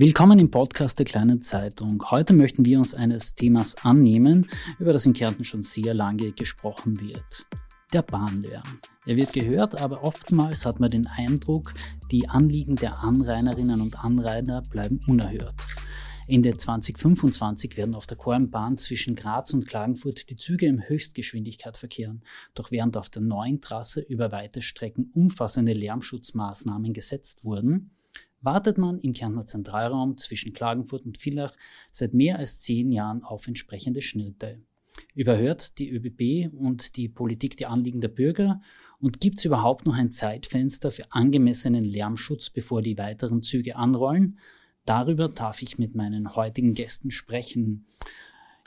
Willkommen im Podcast der kleinen Zeitung. Heute möchten wir uns eines Themas annehmen, über das in Kärnten schon sehr lange gesprochen wird. Der Bahnlärm. Er wird gehört, aber oftmals hat man den Eindruck, die Anliegen der Anrainerinnen und Anrainer bleiben unerhört. Ende 2025 werden auf der Kornbahn zwischen Graz und Klagenfurt die Züge in Höchstgeschwindigkeit verkehren. Doch während auf der neuen Trasse über weite Strecken umfassende Lärmschutzmaßnahmen gesetzt wurden, wartet man im Kärntner Zentralraum zwischen Klagenfurt und Villach seit mehr als zehn Jahren auf entsprechende Schnitte. Überhört die ÖBB und die Politik die Anliegen der Bürger und gibt es überhaupt noch ein Zeitfenster für angemessenen Lärmschutz, bevor die weiteren Züge anrollen? Darüber darf ich mit meinen heutigen Gästen sprechen.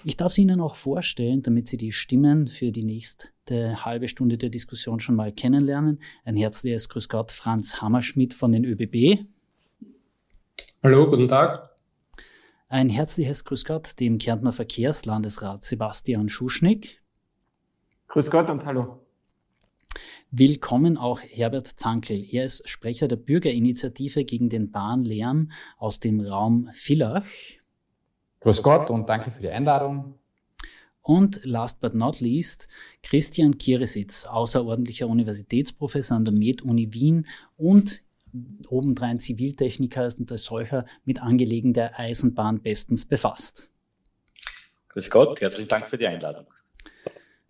Ich darf sie Ihnen auch vorstellen, damit Sie die Stimmen für die nächste halbe Stunde der Diskussion schon mal kennenlernen. Ein herzliches Grüß Gott, Franz Hammerschmidt von den ÖBB. Hallo, guten Tag. Ein herzliches Grüß Gott dem Kärntner Verkehrslandesrat Sebastian Schuschnigg. Grüß Gott und hallo. Willkommen auch Herbert Zankel. Er ist Sprecher der Bürgerinitiative gegen den Bahnlärm aus dem Raum Villach. Grüß Gott und danke für die Einladung. Und last but not least, Christian Kieresitz, außerordentlicher Universitätsprofessor an der Med-Uni Wien und obendrein Ziviltechniker ist und als solcher mit Angelegen der Eisenbahn bestens befasst. Grüß Gott, herzlichen Dank für die Einladung.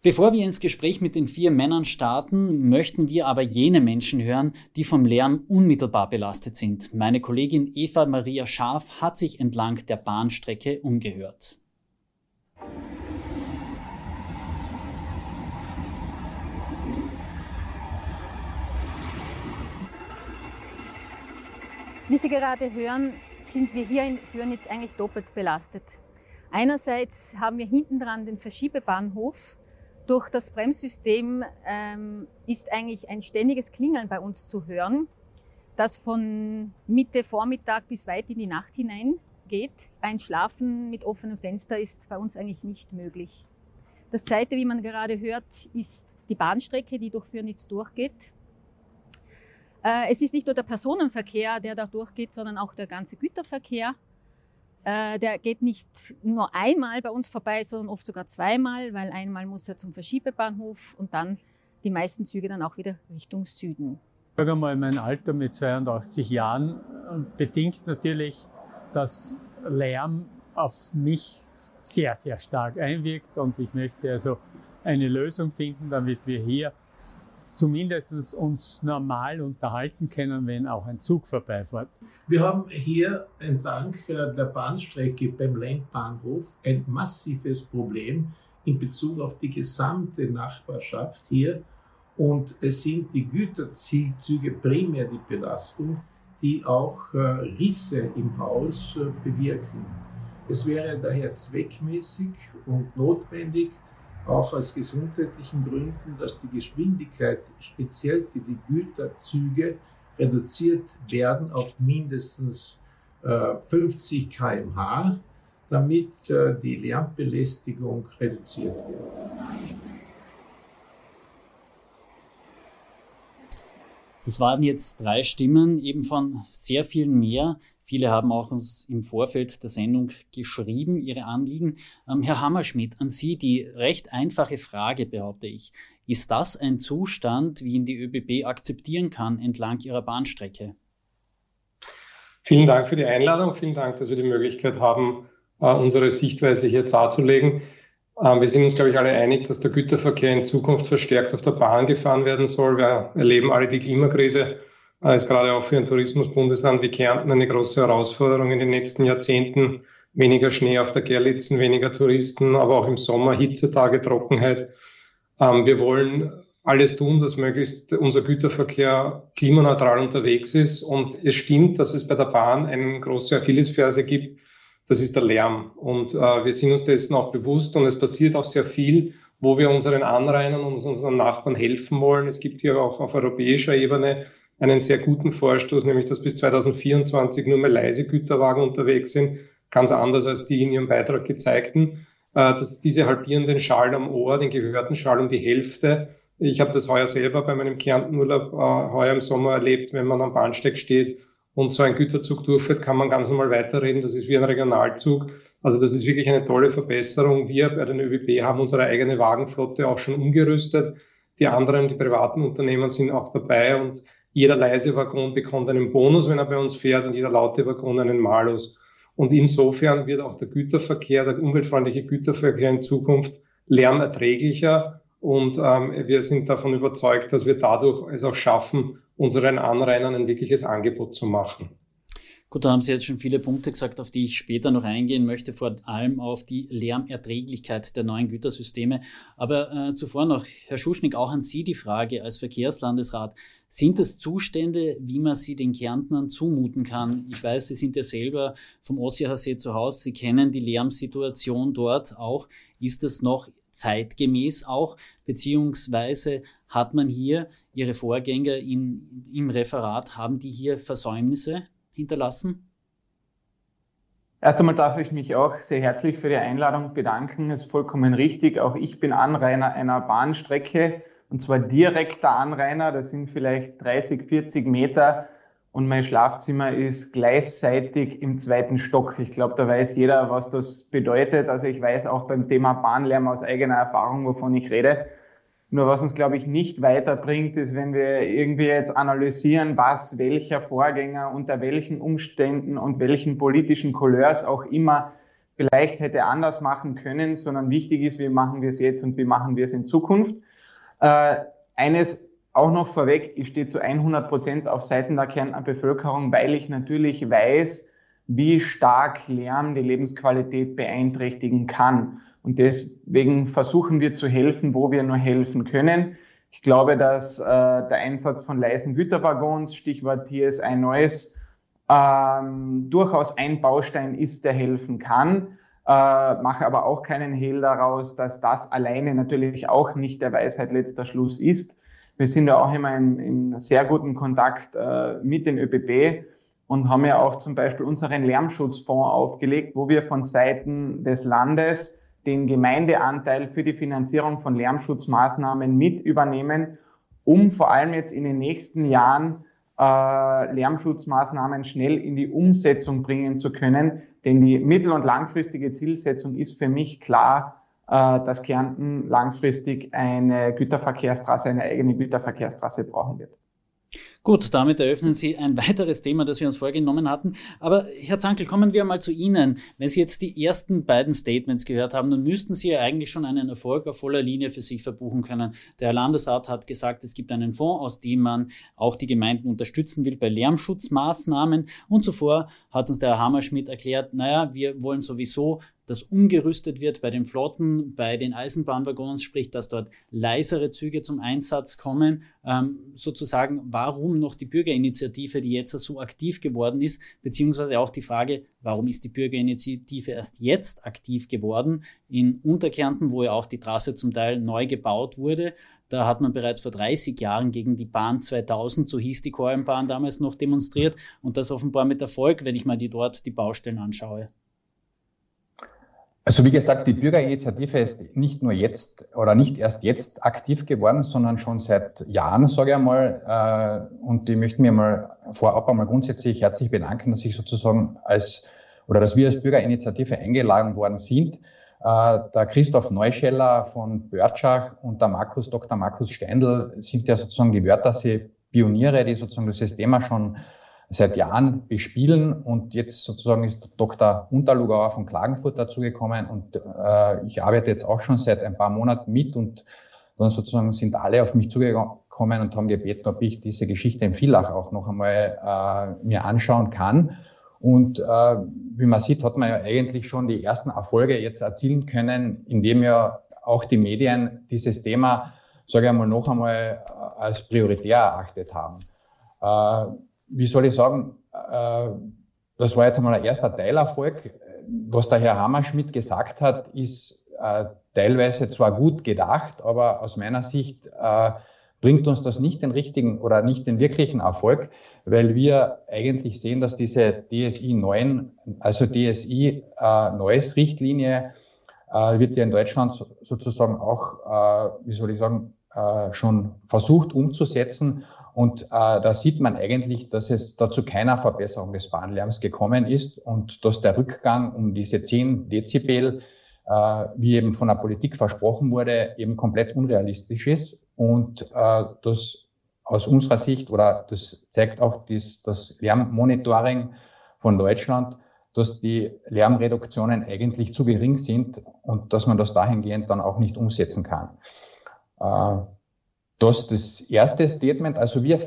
Bevor wir ins Gespräch mit den vier Männern starten, möchten wir aber jene Menschen hören, die vom Lärm unmittelbar belastet sind. Meine Kollegin Eva Maria Scharf hat sich entlang der Bahnstrecke umgehört. Wie Sie gerade hören, sind wir hier in Fürnitz eigentlich doppelt belastet. Einerseits haben wir hinten dran den Verschiebebahnhof. Durch das Bremssystem ähm, ist eigentlich ein ständiges Klingeln bei uns zu hören, das von Mitte Vormittag bis weit in die Nacht hinein geht. Ein Schlafen mit offenem Fenster ist bei uns eigentlich nicht möglich. Das zweite, wie man gerade hört, ist die Bahnstrecke, die durch Fürnitz durchgeht. Äh, es ist nicht nur der Personenverkehr, der da durchgeht, sondern auch der ganze Güterverkehr. Äh, der geht nicht nur einmal bei uns vorbei, sondern oft sogar zweimal, weil einmal muss er zum Verschiebebahnhof und dann die meisten Züge dann auch wieder Richtung Süden. Ich sage mal, mein Alter mit 82 Jahren bedingt natürlich, dass Lärm auf mich sehr, sehr stark einwirkt und ich möchte also eine Lösung finden, damit wir hier zumindest uns normal unterhalten können, wenn auch ein Zug vorbeifährt. Wir haben hier entlang äh, der Bahnstrecke beim Lenkbahnhof ein massives Problem in Bezug auf die gesamte Nachbarschaft hier. Und es sind die Güterzüge primär die Belastung, die auch äh, Risse im Haus äh, bewirken. Es wäre daher zweckmäßig und notwendig, auch aus gesundheitlichen Gründen, dass die Geschwindigkeit speziell für die Güterzüge reduziert werden auf mindestens äh, 50 km/h, damit äh, die Lärmbelästigung reduziert wird. Das waren jetzt drei Stimmen, eben von sehr vielen mehr. Viele haben auch uns im Vorfeld der Sendung geschrieben, ihre Anliegen. Ähm, Herr Hammerschmidt, an Sie die recht einfache Frage, behaupte ich. Ist das ein Zustand, wie ihn die ÖBB akzeptieren kann entlang ihrer Bahnstrecke? Vielen Dank für die Einladung. Vielen Dank, dass wir die Möglichkeit haben, äh, unsere Sichtweise hier darzulegen. Ähm, wir sind uns, glaube ich, alle einig, dass der Güterverkehr in Zukunft verstärkt auf der Bahn gefahren werden soll. Wir erleben alle die Klimakrise. Äh, ist gerade auch für ein Tourismusbundesland wie Kärnten eine große Herausforderung in den nächsten Jahrzehnten. Weniger Schnee auf der Gerlitzen, weniger Touristen, aber auch im Sommer Hitzetage, Trockenheit. Ähm, wir wollen alles tun, dass möglichst unser Güterverkehr klimaneutral unterwegs ist. Und es stimmt, dass es bei der Bahn eine große Achillesferse gibt, das ist der Lärm. Und äh, wir sind uns dessen auch bewusst und es passiert auch sehr viel, wo wir unseren Anrainern und unseren Nachbarn helfen wollen. Es gibt hier auch auf europäischer Ebene einen sehr guten Vorstoß, nämlich dass bis 2024 nur mehr leise Güterwagen unterwegs sind, ganz anders als die in Ihrem Beitrag gezeigten. Äh, dass diese halbieren den Schall am Ohr, den gehörten Schall um die Hälfte. Ich habe das heuer selber bei meinem Kärntenurlaub äh, heuer im Sommer erlebt, wenn man am Bahnsteig steht und so ein Güterzug durchfährt, kann man ganz normal weiterreden. Das ist wie ein Regionalzug. Also das ist wirklich eine tolle Verbesserung. Wir bei den ÖBB haben unsere eigene Wagenflotte auch schon umgerüstet. Die anderen, die privaten Unternehmen sind auch dabei und jeder leise Waggon bekommt einen Bonus, wenn er bei uns fährt und jeder laute Waggon einen Malus. Und insofern wird auch der Güterverkehr, der umweltfreundliche Güterverkehr in Zukunft lärmerträglicher. Und ähm, wir sind davon überzeugt, dass wir dadurch es auch schaffen, unseren Anrainern ein wirkliches Angebot zu machen. Gut, da haben Sie jetzt schon viele Punkte gesagt, auf die ich später noch eingehen möchte, vor allem auf die Lärmerträglichkeit der neuen Gütersysteme. Aber äh, zuvor noch, Herr Schuschnigg, auch an Sie die Frage als Verkehrslandesrat. Sind es Zustände, wie man sie den Kärntnern zumuten kann? Ich weiß, Sie sind ja selber vom Ossiacher See zu Hause. Sie kennen die Lärmsituation dort auch. Ist das noch zeitgemäß auch? Beziehungsweise hat man hier, Ihre Vorgänger in, im Referat, haben die hier Versäumnisse hinterlassen? Erst einmal darf ich mich auch sehr herzlich für die Einladung bedanken. Es ist vollkommen richtig. Auch ich bin Anrainer einer Bahnstrecke und zwar direkter Anrainer. Das sind vielleicht 30, 40 Meter und mein Schlafzimmer ist gleichzeitig im zweiten Stock. Ich glaube, da weiß jeder, was das bedeutet. Also ich weiß auch beim Thema Bahnlärm aus eigener Erfahrung, wovon ich rede. Nur was uns, glaube ich, nicht weiterbringt, ist, wenn wir irgendwie jetzt analysieren, was welcher Vorgänger unter welchen Umständen und welchen politischen Couleurs auch immer vielleicht hätte anders machen können, sondern wichtig ist, wie machen wir es jetzt und wie machen wir es in Zukunft. Äh, eines auch noch vorweg, ich stehe zu 100 Prozent auf Seiten der Kärntner Bevölkerung, weil ich natürlich weiß, wie stark Lärm die Lebensqualität beeinträchtigen kann. Und deswegen versuchen wir zu helfen, wo wir nur helfen können. Ich glaube, dass äh, der Einsatz von leisen Güterwaggons, Stichwort TSI Neues, ähm, durchaus ein Baustein ist, der helfen kann. Äh, mache aber auch keinen Hehl daraus, dass das alleine natürlich auch nicht der Weisheit letzter Schluss ist. Wir sind ja auch immer in, in sehr guten Kontakt äh, mit den ÖBB und haben ja auch zum Beispiel unseren Lärmschutzfonds aufgelegt, wo wir von Seiten des Landes den Gemeindeanteil für die Finanzierung von Lärmschutzmaßnahmen mit übernehmen, um vor allem jetzt in den nächsten Jahren äh, Lärmschutzmaßnahmen schnell in die Umsetzung bringen zu können. Denn die mittel- und langfristige Zielsetzung ist für mich klar, dass Kärnten langfristig eine Güterverkehrstrasse, eine eigene Güterverkehrstrasse brauchen wird. Gut, damit eröffnen Sie ein weiteres Thema, das wir uns vorgenommen hatten. Aber Herr Zankel, kommen wir mal zu Ihnen. Wenn Sie jetzt die ersten beiden Statements gehört haben, dann müssten Sie ja eigentlich schon einen Erfolg auf voller Linie für sich verbuchen können. Der Landesrat hat gesagt, es gibt einen Fonds, aus dem man auch die Gemeinden unterstützen will bei Lärmschutzmaßnahmen. Und zuvor hat uns der Herr Hammerschmidt erklärt, naja, wir wollen sowieso dass umgerüstet wird bei den Flotten, bei den Eisenbahnwaggons, sprich, dass dort leisere Züge zum Einsatz kommen. Ähm, sozusagen, warum noch die Bürgerinitiative, die jetzt so aktiv geworden ist, beziehungsweise auch die Frage, warum ist die Bürgerinitiative erst jetzt aktiv geworden? In Unterkärnten, wo ja auch die Trasse zum Teil neu gebaut wurde, da hat man bereits vor 30 Jahren gegen die Bahn 2000, so hieß die Kornbahn damals noch demonstriert und das offenbar mit Erfolg, wenn ich mal die dort die Baustellen anschaue. Also wie gesagt, die Bürgerinitiative ist nicht nur jetzt oder nicht erst jetzt aktiv geworden, sondern schon seit Jahren, sage ich einmal. Äh, und die möchten mir mal vorab einmal grundsätzlich herzlich bedanken, dass ich sozusagen als oder dass wir als Bürgerinitiative eingeladen worden sind. Äh, der Christoph Neuscheller von Börtschach und der Markus, Dr. Markus Steindl sind ja sozusagen die Wörtersee Pioniere, die sozusagen das Thema schon seit Jahren bespielen. Und jetzt sozusagen ist Dr. Unterlugauer von Klagenfurt dazugekommen und äh, ich arbeite jetzt auch schon seit ein paar Monaten mit und dann sozusagen sind alle auf mich zugekommen und haben gebeten, ob ich diese Geschichte im Villach auch noch einmal äh, mir anschauen kann. Und äh, wie man sieht, hat man ja eigentlich schon die ersten Erfolge jetzt erzielen können, indem ja auch die Medien dieses Thema, sage ich einmal, noch einmal äh, als prioritär erachtet haben. Äh, wie soll ich sagen, äh, das war jetzt einmal ein erster Teilerfolg. Was der Herr Hammerschmidt gesagt hat, ist äh, teilweise zwar gut gedacht, aber aus meiner Sicht äh, bringt uns das nicht den richtigen oder nicht den wirklichen Erfolg, weil wir eigentlich sehen, dass diese DSI 9, also DSI äh, neues Richtlinie, äh, wird ja in Deutschland sozusagen auch, äh, wie soll ich sagen, äh, schon versucht umzusetzen Und äh, da sieht man eigentlich, dass es da zu keiner Verbesserung des Bahnlärms gekommen ist und dass der Rückgang um diese 10 Dezibel, äh, wie eben von der Politik versprochen wurde, eben komplett unrealistisch ist und äh, das aus unserer Sicht oder das zeigt auch dies, das Lärmmonitoring von Deutschland, dass die Lärmreduktionen eigentlich zu gering sind und dass man das dahingehend dann auch nicht umsetzen kann. Äh, das ist das erste Statement. Also wir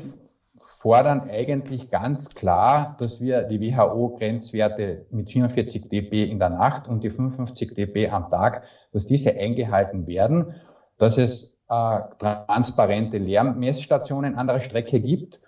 fordern eigentlich ganz klar, dass wir die WHO-Grenzwerte mit 47 dB in der Nacht und die 55 dB am Tag, dass diese eingehalten werden, dass es äh, transparente Lärmmessstationen an der Strecke gibt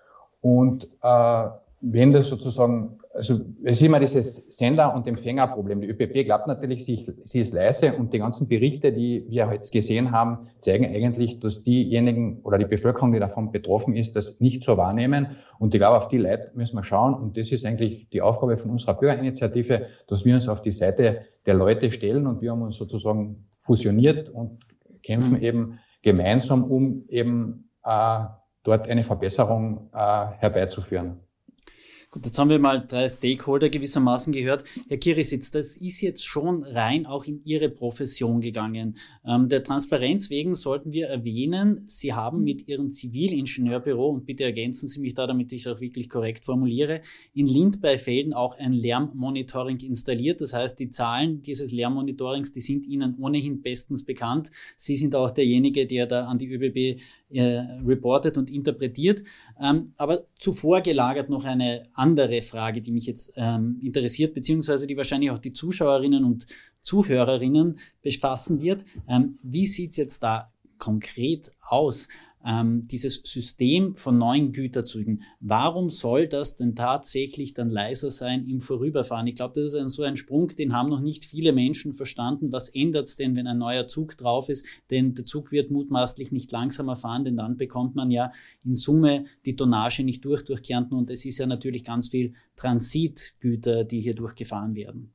und äh, wenn das sozusagen, also es ist immer dieses Sender- und Empfängerproblem. Die ÖPP glaubt natürlich, sie, sie ist leise und die ganzen Berichte, die wir jetzt gesehen haben, zeigen eigentlich, dass diejenigen oder die Bevölkerung, die davon betroffen ist, das nicht so wahrnehmen. Und ich glaube, auf die Leute müssen wir schauen. Und das ist eigentlich die Aufgabe von unserer Bürgerinitiative, dass wir uns auf die Seite der Leute stellen und wir haben uns sozusagen fusioniert und kämpfen mhm. eben gemeinsam, um eben äh, dort eine Verbesserung äh, herbeizuführen. Gut, jetzt haben wir mal drei Stakeholder gewissermaßen gehört. Herr Kirisitz, das ist jetzt schon rein auch in Ihre Profession gegangen. Ähm, der Transparenz wegen sollten wir erwähnen, Sie haben mit Ihrem Zivilingenieurbüro, und bitte ergänzen Sie mich da, damit ich es auch wirklich korrekt formuliere, in Lind bei Felden auch ein Lärmmonitoring installiert. Das heißt, die Zahlen dieses Lärmmonitorings, die sind Ihnen ohnehin bestens bekannt. Sie sind auch derjenige, der da an die ÖBB äh, reportet und interpretiert. Ähm, aber zuvor gelagert noch eine andere Frage, die mich jetzt ähm, interessiert, beziehungsweise die wahrscheinlich auch die Zuschauerinnen und Zuhörerinnen befassen wird. Ähm, wie sieht es jetzt da konkret aus? Ähm, dieses System von neuen Güterzügen, warum soll das denn tatsächlich dann leiser sein im Vorüberfahren? Ich glaube, das ist ein, so ein Sprung, den haben noch nicht viele Menschen verstanden. Was ändert es denn, wenn ein neuer Zug drauf ist? Denn der Zug wird mutmaßlich nicht langsamer fahren, denn dann bekommt man ja in Summe die Tonnage nicht durch durch Kärnten und es ist ja natürlich ganz viel Transitgüter, die hier durchgefahren werden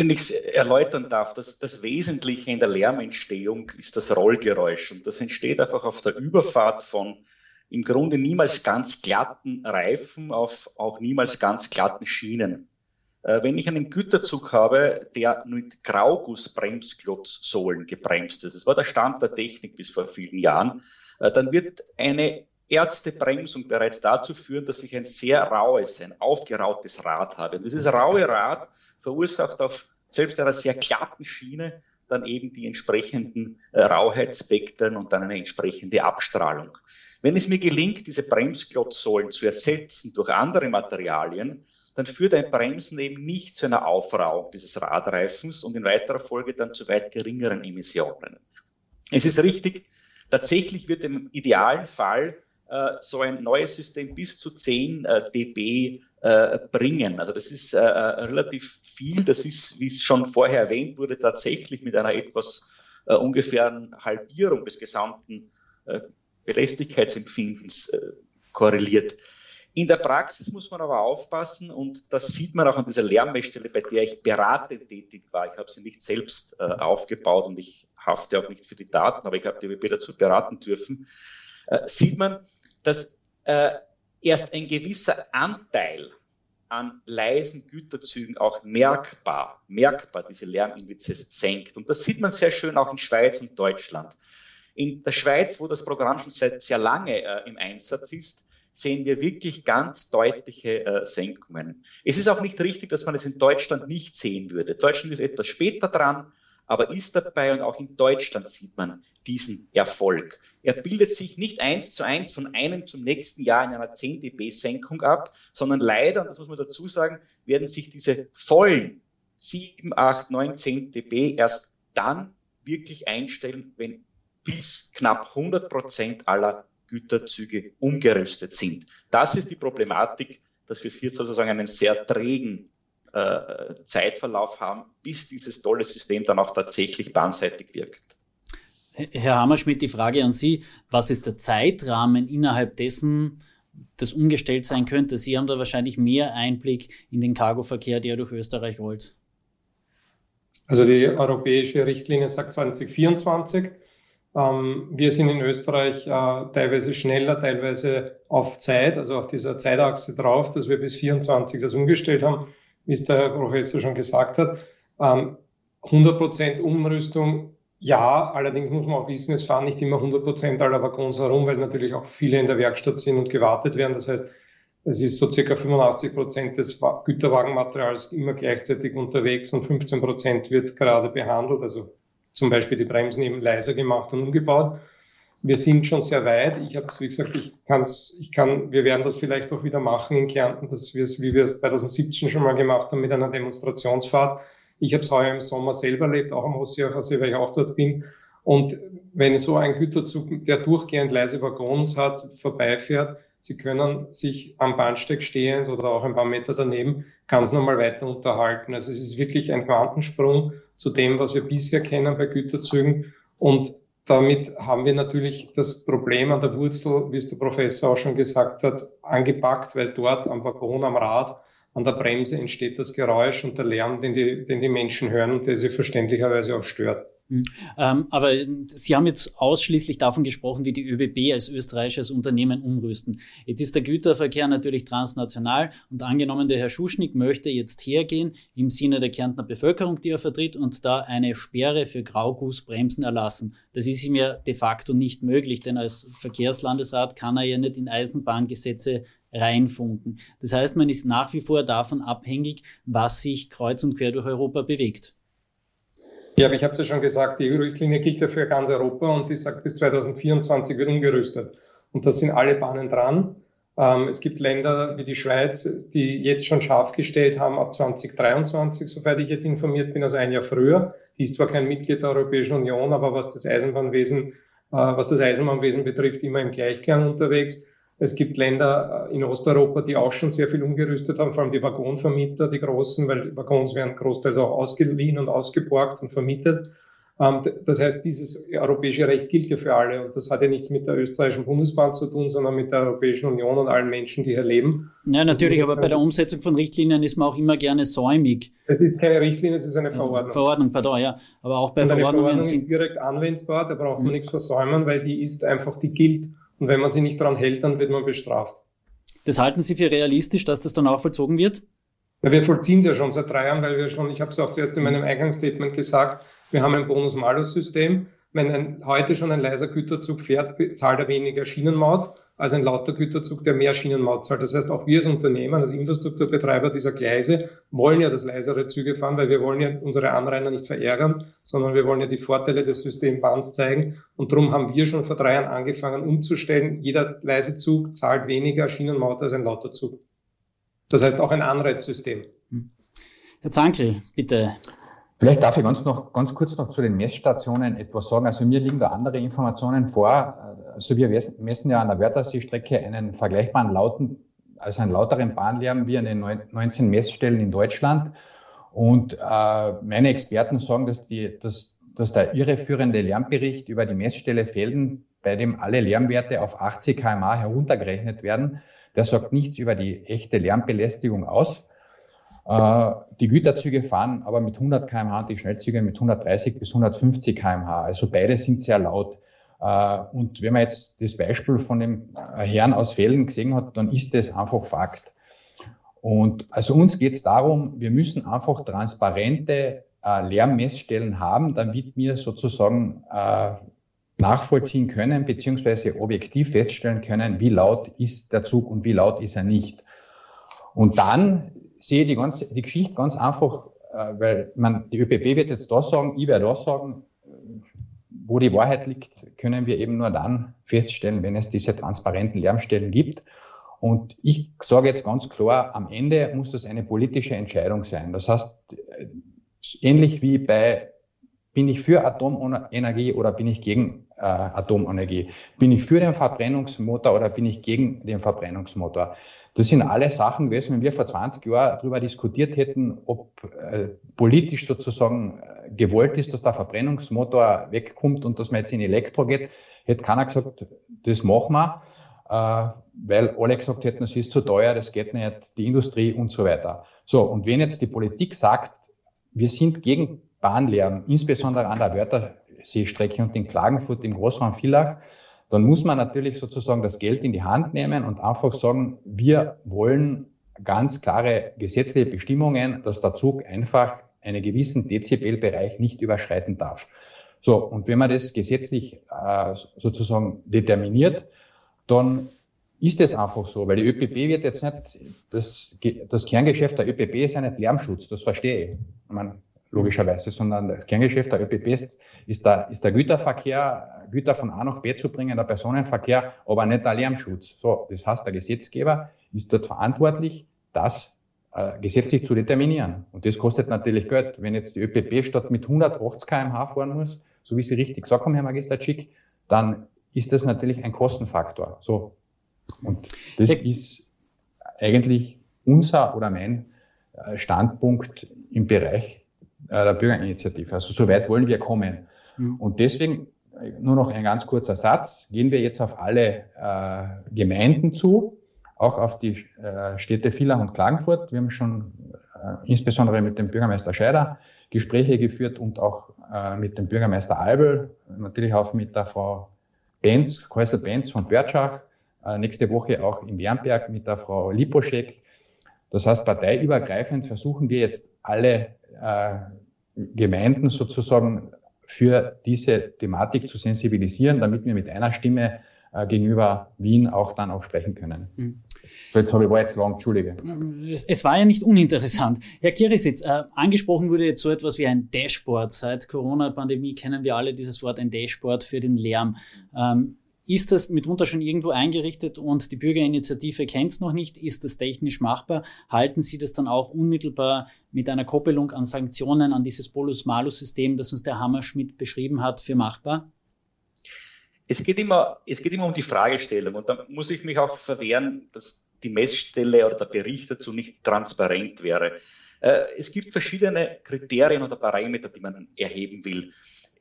wenn ich es erläutern darf, das, das Wesentliche in der Lärmentstehung ist das Rollgeräusch. Und das entsteht einfach auf der Überfahrt von im Grunde niemals ganz glatten Reifen auf auch niemals ganz glatten Schienen. Äh, wenn ich einen Güterzug habe, der mit Graugussbremsklotzsohlen gebremst ist, das war der Stand der Technik bis vor vielen Jahren, äh, dann wird eine Ärztebremsung bereits dazu führen, dass ich ein sehr raues, ein aufgerautes Rad habe. Und dieses raue Rad verursacht auf selbst einer sehr glatten Schiene dann eben die entsprechenden äh, Rauheitsspektren und dann eine entsprechende Abstrahlung. Wenn es mir gelingt, diese Bremsklotzsohlen zu ersetzen durch andere Materialien, dann führt ein Bremsen eben nicht zu einer Aufrauung dieses Radreifens und in weiterer Folge dann zu weit geringeren Emissionen. Es ist richtig, tatsächlich wird im idealen Fall so ein neues System bis zu 10 äh, dB äh, bringen. Also das ist äh, äh, relativ viel. Das ist, wie es schon vorher erwähnt wurde, tatsächlich mit einer etwas äh, ungefähren Halbierung des gesamten äh, Belästigkeitsempfindens äh, korreliert. In der Praxis muss man aber aufpassen und das sieht man auch an dieser Lärmmessstelle, bei der ich beratend tätig war. Ich habe sie nicht selbst äh, aufgebaut und ich hafte auch nicht für die Daten, aber ich habe die WP dazu beraten dürfen. Äh, sieht man, dass äh, erst ein gewisser Anteil an leisen Güterzügen auch merkbar, merkbar diese Lärmindizes senkt. Und das sieht man sehr schön auch in Schweiz und Deutschland. In der Schweiz, wo das Programm schon seit sehr lange äh, im Einsatz ist, sehen wir wirklich ganz deutliche äh, Senkungen. Es ist auch nicht richtig, dass man es in Deutschland nicht sehen würde. Deutschland ist etwas später dran, aber ist dabei und auch in Deutschland sieht man diesen Erfolg. Er bildet sich nicht eins zu eins von einem zum nächsten Jahr in einer 10 dB Senkung ab, sondern leider, und das muss man dazu sagen, werden sich diese vollen 7, 8, 9, 10 dB erst dann wirklich einstellen, wenn bis knapp 100 Prozent aller Güterzüge umgerüstet sind. Das ist die Problematik, dass wir hier sozusagen einen sehr trägen äh, Zeitverlauf haben, bis dieses tolle System dann auch tatsächlich bahnseitig wirkt. Herr Hammerschmidt, die Frage an Sie, was ist der Zeitrahmen, innerhalb dessen das umgestellt sein könnte? Sie haben da wahrscheinlich mehr Einblick in den Cargoverkehr, der durch Österreich rollt. Also die europäische Richtlinie sagt 2024. Ähm, wir sind in Österreich äh, teilweise schneller, teilweise auf Zeit, also auf dieser Zeitachse drauf, dass wir bis 24 das umgestellt haben, wie es der Herr Professor schon gesagt hat. 100 ähm, Prozent Umrüstung, ja, allerdings muss man auch wissen, es fahren nicht immer 100 Prozent aller Waggons herum, weil natürlich auch viele in der Werkstatt sind und gewartet werden. Das heißt, es ist so circa 85 Prozent des Güterwagenmaterials immer gleichzeitig unterwegs und 15 Prozent wird gerade behandelt. Also zum Beispiel die Bremsen eben leiser gemacht und umgebaut. Wir sind schon sehr weit. Ich habe wie gesagt, ich kann's, ich kann, wir werden das vielleicht auch wieder machen in Kärnten, dass wir es, wie wir es 2017 schon mal gemacht haben mit einer Demonstrationsfahrt. Ich habe es heuer im Sommer selber erlebt, auch am Ossiachersee, weil ich auch dort bin. Und wenn so ein Güterzug, der durchgehend leise Waggons hat, vorbeifährt, Sie können sich am Bahnsteig stehend oder auch ein paar Meter daneben ganz normal weiter unterhalten. Also es ist wirklich ein Quantensprung zu dem, was wir bisher kennen bei Güterzügen. Und damit haben wir natürlich das Problem an der Wurzel, wie es der Professor auch schon gesagt hat, angepackt, weil dort am Waggon, am Rad, an der Bremse entsteht das Geräusch und der Lärm, den die, den die Menschen hören und der sie verständlicherweise auch stört. Mhm. Ähm, aber Sie haben jetzt ausschließlich davon gesprochen, wie die ÖBB als österreichisches Unternehmen umrüsten. Jetzt ist der Güterverkehr natürlich transnational und angenommen, der Herr Schuschnigg möchte jetzt hergehen im Sinne der Kärntner Bevölkerung, die er vertritt, und da eine Sperre für Graugussbremsen erlassen. Das ist ihm ja de facto nicht möglich, denn als Verkehrslandesrat kann er ja nicht in Eisenbahngesetze reinfunken. Das heißt, man ist nach wie vor davon abhängig, was sich kreuz und quer durch Europa bewegt. Ja, aber ich habe es ja schon gesagt, die EU-Richtlinie gilt ja für ganz Europa und die sagt, bis 2024 wird umgerüstet. Und da sind alle Bahnen dran. Ähm, es gibt Länder wie die Schweiz, die jetzt schon scharf gestellt haben ab 2023, soweit ich jetzt informiert bin, also ein Jahr früher. Die ist zwar kein Mitglied der Europäischen Union, aber was das Eisenbahnwesen, äh, was das Eisenbahnwesen betrifft, immer im Gleichklang unterwegs. Es gibt Länder äh, in Osteuropa, die auch schon sehr viel umgerüstet haben, vor allem die Waggonvermieter, die großen, weil die Waggons werden großteils auch ausgeliehen und ausgeborgt und vermietet. Ähm, das heißt, dieses europäische Recht gilt ja für alle und das hat ja nichts mit der österreichischen Bundesbahn zu tun, sondern mit der Europäischen Union und allen Menschen, die hier leben. Ja, natürlich, aber bei der Umsetzung von Richtlinien ist man auch immer gerne säumig. Es ist keine Richtlinie, es ist eine also Verordnung. Verordnung, pardon, ja. Aber auch bei und Verordnungen eine Verordnung sind ist direkt anwendbar, da braucht man mhm. nichts versäumen, weil die ist einfach, die gilt. Und wenn man sich nicht daran hält, dann wird man bestraft. Das halten Sie für realistisch, dass das dann auch vollzogen wird? Ja, wir vollziehen es ja schon seit drei Jahren, weil wir schon, ich habe es auch zuerst in meinem Eingangsstatement gesagt, wir haben ein Bonus-Malus-System. Wenn ein, heute schon ein leiser Güterzug fährt, zahlt er weniger Schienenmaut als ein lauter Güterzug, der mehr Schienenmaut zahlt. Das heißt, auch wir als Unternehmen, als Infrastrukturbetreiber dieser Gleise, wollen ja das leisere Züge fahren, weil wir wollen ja unsere Anrainer nicht verärgern, sondern wir wollen ja die Vorteile des Systembahns zeigen. Und darum haben wir schon vor drei Jahren angefangen umzustellen. Jeder leise Zug zahlt weniger Schienenmaut als ein lauter Zug. Das heißt auch ein Anreizsystem. Herr Zankel, bitte. Vielleicht darf ich ganz, noch, ganz kurz noch zu den Messstationen etwas sagen. Also mir liegen da andere Informationen vor. Also wir messen ja an der Wörthersee-Strecke einen vergleichbaren lauten, also einen lauteren Bahnlärm wie an den 19 Messstellen in Deutschland. Und äh, meine Experten sagen, dass, die, dass, dass der irreführende Lärmbericht über die Messstelle Felden, bei dem alle Lärmwerte auf 80 kmh heruntergerechnet werden, der sagt nichts über die echte Lärmbelästigung aus. Äh, die Güterzüge fahren aber mit 100 kmh, die Schnellzüge mit 130 bis 150 kmh. Also beide sind sehr laut. Äh, und wenn man jetzt das Beispiel von dem Herrn aus Fällen gesehen hat, dann ist das einfach Fakt. Und also uns geht es darum, wir müssen einfach transparente äh, Lärmmessstellen haben, damit wir sozusagen nachvollziehen können, beziehungsweise objektiv feststellen können, wie laut ist der Zug und wie laut ist er nicht. Und dann sehe die, ganze, die Geschichte ganz einfach, äh, weil man, die ÖPB wird jetzt da sagen, ich werde da sagen, wo die Wahrheit liegt, können wir eben nur dann feststellen, wenn es diese transparenten Lärmstellen gibt. Und ich sage jetzt ganz klar, am Ende muss das eine politische Entscheidung sein. Das heißt, ähnlich wie bei, bin ich für Atomenergie oder bin ich gegen äh, Atomenergie? Bin ich für den Verbrennungsmotor oder bin ich gegen den Verbrennungsmotor? Das sind alle Sachen gewesen, wenn wir vor 20 Jahren darüber diskutiert hätten, ob äh, politisch sozusagen äh, gewollt ist, dass der Verbrennungsmotor wegkommt und dass man jetzt in Elektro geht, hätte keiner gesagt, das machen wir, äh, weil alle gesagt hätten, es ist zu teuer, das geht nicht, die Industrie und so weiter. So, und wenn jetzt die Politik sagt, wir sind gegen Bahnlärm, insbesondere an der Seestrecke und in Klagenfurt im Großraum Villach, dann muss man natürlich sozusagen das Geld in die Hand nehmen und einfach sagen, wir wollen ganz klare gesetzliche Bestimmungen, dass der Zug einfach einen gewissen Dezibelbereich nicht überschreiten darf. So, und wenn man das gesetzlich äh, sozusagen determiniert, dann ist es einfach so, weil die ÖPP wird jetzt nicht, das, das Kerngeschäft der ÖPP ist ja nicht Lärmschutz, das verstehe ich, ich logischerweise, sondern das Kerngeschäft der ÖPP ist, ist, der, ist der Güterverkehr, Güter von A nach B zu bringen, der Personenverkehr, aber nicht der Lärmschutz. So, das heißt, der Gesetzgeber ist dort verantwortlich, das äh, gesetzlich zu determinieren. Und das kostet natürlich Geld. Wenn jetzt die ÖPP statt mit 180 kmh fahren muss, so wie Sie richtig gesagt haben, Herr Magister Schick, dann ist das natürlich ein Kostenfaktor. So. Und das ist eigentlich unser oder mein äh, Standpunkt im Bereich der Bürgerinitiative. Also so weit wollen wir kommen. Mhm. Und deswegen nur noch ein ganz kurzer Satz. Gehen wir jetzt auf alle äh, Gemeinden zu, auch auf die äh, Städte Villach und Klagenfurt. Wir haben schon äh, insbesondere mit dem Bürgermeister Scheider Gespräche geführt und auch äh, mit dem Bürgermeister Albel, natürlich auch mit der Frau Benz, Kreusel Benz von Börtschach, äh, nächste Woche auch in Wernberg mit der Frau Liposchek. Das heißt, parteiübergreifend versuchen wir jetzt alle äh, Gemeinden sozusagen für diese Thematik zu sensibilisieren, damit wir mit einer Stimme äh, gegenüber Wien auch dann auch sprechen können. Mhm. So, jetzt habe ich war jetzt lang, Entschuldige. Es, es, war ja nicht uninteressant. Herr Kirisitz, äh, angesprochen wurde jetzt so etwas wie ein Dashboard. Seit Corona-Pandemie kennen wir alle dieses Wort, ein Dashboard für den Lärm. Ähm, ist das mitunter schon irgendwo eingerichtet und die Bürgerinitiative kennt es noch nicht? Ist das technisch machbar? Halten Sie das dann auch unmittelbar mit einer Koppelung an Sanktionen an dieses Bolus-Malus-System, das uns der Hammerschmidt beschrieben hat, für machbar? Es geht immer, es geht immer um die Fragestellung und da muss ich mich auch verwehren, dass die Messstelle oder der Bericht dazu nicht transparent wäre. Äh, es gibt verschiedene Kriterien oder Parameter, die man erheben will.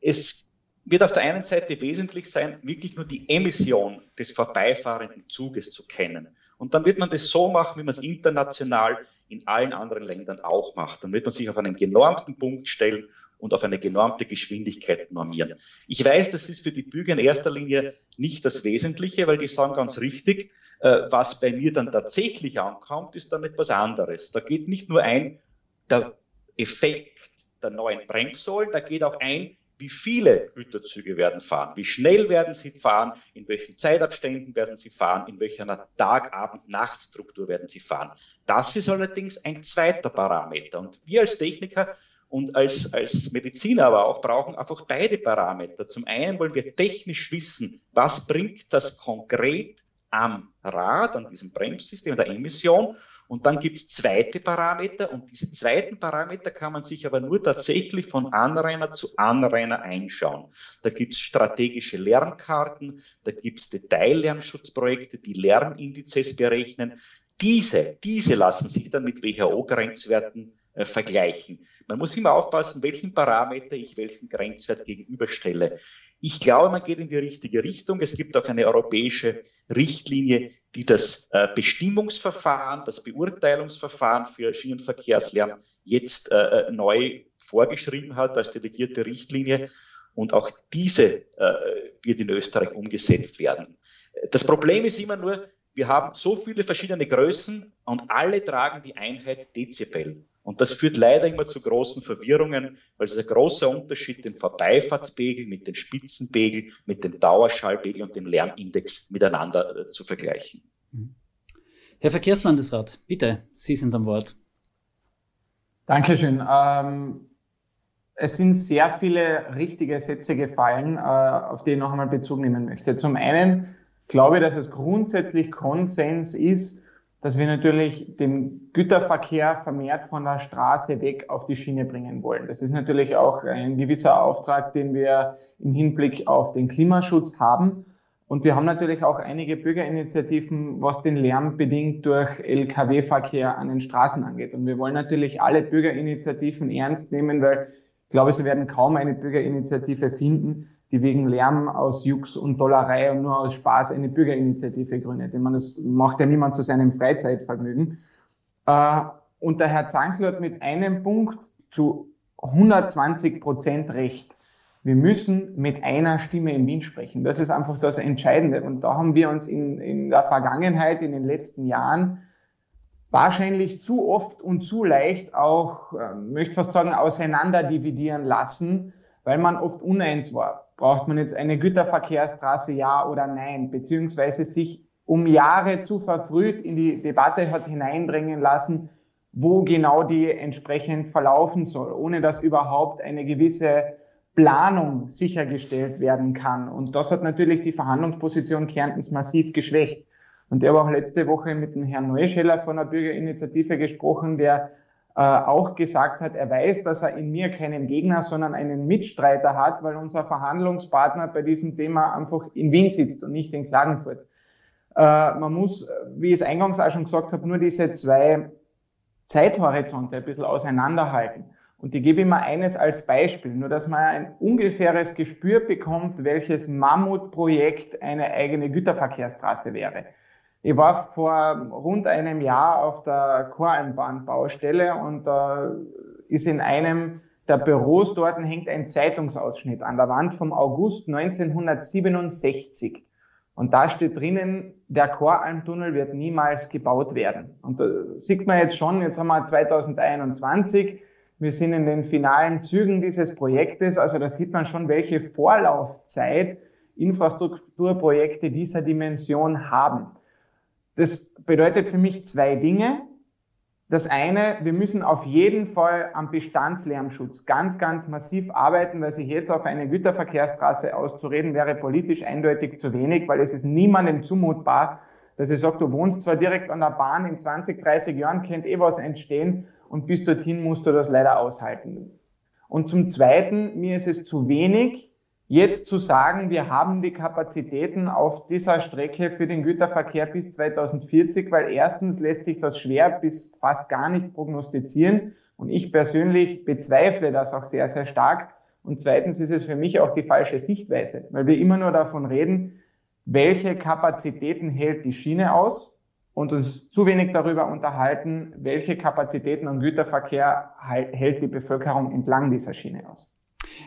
Es wird auf der einen Seite wesentlich sein, wirklich nur die Emission des vorbeifahrenden Zuges zu kennen. Und dann wird man das so machen, wie man es international in allen anderen Ländern auch macht. Dann wird man sich auf einen genormten Punkt stellen und auf eine genormte Geschwindigkeit normieren. Ich weiß, das ist für die Bürger in erster Linie nicht das Wesentliche, weil die sagen ganz richtig, äh, was bei mir dann tatsächlich ankommt, ist dann etwas anderes. Da geht nicht nur ein der Effekt der neuen Bremssäulen, da geht auch ein, wie viele Güterzüge werden fahren, wie schnell werden sie fahren, in welchen Zeitabständen werden sie fahren, in welcher Tag-Abend-Nacht-Struktur werden sie fahren. Das ist allerdings ein zweiter Parameter. Und wir als Techniker und als, als Mediziner aber auch brauchen einfach beide Parameter. Zum einen wollen wir technisch wissen, was bringt das konkret am Rad, an diesem Bremssystem, der Emission und dann gibt es zweite Parameter und diese zweiten Parameter kann man sich aber nur tatsächlich von Anrainer zu Anrainer einschauen. Da gibt es strategische Lernkarten, da gibt es Detaillärmschutzprojekte, die Lärmindizes berechnen. Diese, diese lassen sich dann mit WHO-Grenzwerten äh, vergleichen. Man muss immer aufpassen, welchen Parameter ich welchen Grenzwert gegenüberstelle. Ich glaube, man geht in die richtige Richtung. Es gibt auch eine europäische Richtlinie, die das äh, Bestimmungsverfahren, das Beurteilungsverfahren für Schienenverkehrslärm jetzt äh, äh, neu vorgeschrieben hat als delegierte Richtlinie. Und auch diese wird in Österreich umgesetzt werden. Das Problem ist immer nur, wir haben so viele verschiedene Größen und alle tragen die Einheit Dezibel. Und das führt leider immer zu großen Verwirrungen, weil es ein großer Unterschied den Vorbeifahrtspegel mit dem Spitzenpegel, mit dem Dauerschallpegel und dem Lärmindex miteinander äh, zu vergleichen. Mhm. Herr Verkehrslandesrat, bitte, Sie sind am Wort. Dankeschön. Ähm, es sind sehr viele richtige Sätze gefallen, äh, auf die ich noch einmal Bezug nehmen möchte. Zum einen glaube ich, dass es grundsätzlich Konsens ist, dass wir natürlich den Güterverkehr vermehrt von der Straße weg auf die Schiene bringen wollen. Das ist natürlich auch ein gewisser Auftrag, den wir im Hinblick auf den Klimaschutz haben. Und wir haben natürlich auch einige Bürgerinitiativen, was den Lärm bedingt durch Lkw-Verkehr an den Straßen angeht. Und wir wollen natürlich alle Bürgerinitiativen ernst nehmen, weil ich glaube, Sie werden kaum eine Bürgerinitiative finden, die wegen Lärm aus Jux und Dollerei und nur aus Spaß eine Bürgerinitiative gründet. Ich meine, das macht ja niemand zu seinem Freizeitvergnügen. Äh, und der Herr Zankl hat mit einem Punkt zu 120 Prozent recht. Wir müssen mit einer Stimme in Wien sprechen. Das ist einfach das Entscheidende. Und da haben wir uns in, in der Vergangenheit, in den letzten Jahren, wahrscheinlich zu oft und zu leicht auch, äh, möchte fast sagen, auseinander dividieren lassen, weil man oft uneins war. Braucht man jetzt eine Güterverkehrsstraße, ja oder nein? Beziehungsweise sich um Jahre zu verfrüht in die Debatte hat hineinbringen lassen, wo genau die entsprechend verlaufen soll, ohne dass überhaupt eine gewisse Planung sichergestellt werden kann. Und das hat natürlich die Verhandlungsposition Kärntens massiv geschwächt. Und der war auch letzte Woche mit dem Herrn Neuscheller von der Bürgerinitiative gesprochen, der auch gesagt hat, er weiß, dass er in mir keinen Gegner, sondern einen Mitstreiter hat, weil unser Verhandlungspartner bei diesem Thema einfach in Wien sitzt und nicht in Klagenfurt. Äh, man muss, wie ich es eingangs auch schon gesagt habe, nur diese zwei Zeithorizonte ein bisschen auseinanderhalten. Und ich gebe immer eines als Beispiel, nur dass man ein ungefähres Gespür bekommt, welches Mammutprojekt eine eigene Güterverkehrsstraße wäre. Ich war vor rund einem Jahr auf der Koralmbahn-Baustelle und da ist in einem der Büros dort hängt ein Zeitungsausschnitt an der Wand vom August 1967. Und da steht drinnen, der Koralmtunnel wird niemals gebaut werden. Und da sieht man jetzt schon, jetzt haben wir 2021, wir sind in den finalen Zügen dieses Projektes, also da sieht man schon, welche Vorlaufzeit Infrastrukturprojekte dieser Dimension haben. Das bedeutet für mich zwei Dinge. Das eine, wir müssen auf jeden Fall am Bestandslärmschutz ganz, ganz massiv arbeiten, weil sich jetzt auf eine Güterverkehrsstraße auszureden, wäre politisch eindeutig zu wenig, weil es ist niemandem zumutbar, dass er sagt, du wohnst zwar direkt an der Bahn, in 20, 30 Jahren könnte eh was entstehen und bis dorthin musst du das leider aushalten. Und zum Zweiten, mir ist es zu wenig, Jetzt zu sagen, wir haben die Kapazitäten auf dieser Strecke für den Güterverkehr bis 2040, weil erstens lässt sich das schwer bis fast gar nicht prognostizieren und ich persönlich bezweifle das auch sehr, sehr stark. Und zweitens ist es für mich auch die falsche Sichtweise, weil wir immer nur davon reden, welche Kapazitäten hält die Schiene aus und uns zu wenig darüber unterhalten, welche Kapazitäten und Güterverkehr hält die Bevölkerung entlang dieser Schiene aus.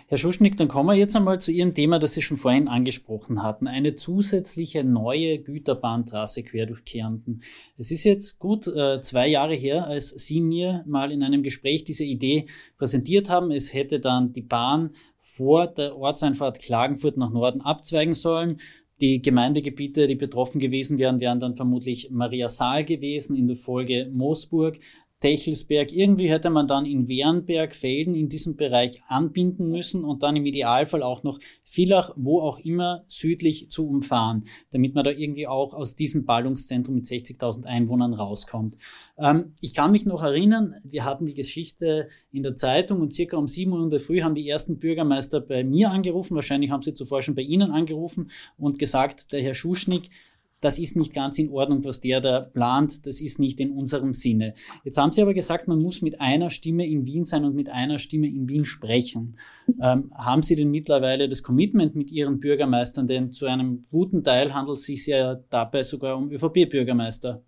Herr Schuschnigg, dann kommen wir jetzt einmal zu Ihrem Thema, das Sie schon vorhin angesprochen hatten. Eine zusätzliche neue Güterbahntrasse quer durch Kärnten. Es ist jetzt gut äh, zwei Jahre her, als Sie mir mal in einem Gespräch diese Idee präsentiert haben. Es hätte dann die Bahn vor der Ortseinfahrt Klagenfurt nach Norden abzweigen sollen. Die Gemeindegebiete, die betroffen gewesen wären, wären dann vermutlich Maria Saal gewesen, in der Folge Moosburg. Techelsberg. Irgendwie hätte man dann in Wernberg, Felden in diesem Bereich anbinden müssen und dann im Idealfall auch noch Villach, wo auch immer, südlich zu umfahren, damit man da irgendwie auch aus diesem Ballungszentrum mit 60.000 Einwohnern rauskommt. Ähm, ich kann mich noch erinnern, wir hatten die Geschichte in der Zeitung und circa um 7 Uhr in der Früh haben die ersten Bürgermeister bei mir angerufen, wahrscheinlich haben sie zuvor schon bei Ihnen angerufen und gesagt, der Herr Schuschnigg, das ist nicht ganz in Ordnung, was der da plant, das ist nicht in unserem Sinne. Jetzt haben Sie aber gesagt, man muss mit einer Stimme in Wien sein und mit einer Stimme in Wien sprechen. Ähm, haben Sie denn mittlerweile das Commitment mit Ihren Bürgermeistern, denn zu einem guten Teil handelt es sich ja dabei sogar um ÖVP-Bürgermeister?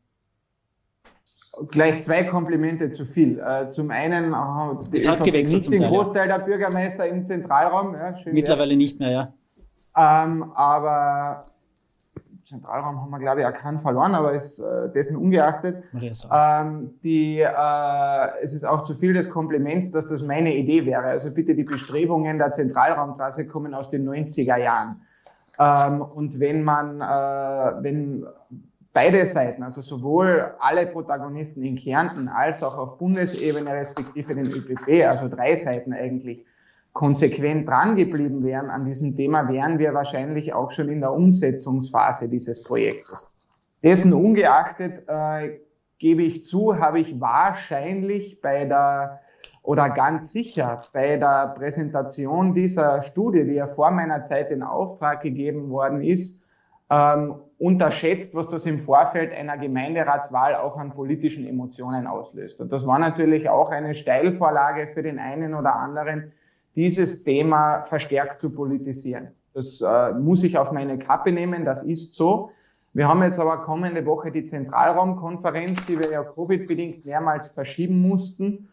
Gleich zwei Komplimente zu viel. Äh, zum einen äh, die es hat gewechselt nicht den Großteil der Bürgermeister im Zentralraum. Ja, Mittlerweile wert. nicht mehr, ja. Ähm, aber Zentralraum haben wir, glaube ich, auch keinen verloren, aber ist äh, dessen ungeachtet. Ähm, die, äh, es ist auch zu viel des Kompliments, dass das meine Idee wäre. Also bitte die Bestrebungen der Zentralraumtrasse kommen aus den 90er Jahren. Ähm, und wenn man, äh, wenn beide Seiten, also sowohl alle Protagonisten in Kärnten als auch auf Bundesebene respektive den ÖPP, also drei Seiten eigentlich, konsequent dran geblieben wären an diesem Thema, wären wir wahrscheinlich auch schon in der Umsetzungsphase dieses Projektes. Dessen ungeachtet äh, gebe ich zu, habe ich wahrscheinlich bei der oder ganz sicher bei der Präsentation dieser Studie, die ja vor meiner Zeit in Auftrag gegeben worden ist, ähm, unterschätzt, was das im Vorfeld einer Gemeinderatswahl auch an politischen Emotionen auslöst. Und das war natürlich auch eine Steilvorlage für den einen oder anderen, dieses Thema verstärkt zu politisieren. Das äh, muss ich auf meine Kappe nehmen, das ist so. Wir haben jetzt aber kommende Woche die Zentralraumkonferenz, die wir ja Covid-bedingt mehrmals verschieben mussten.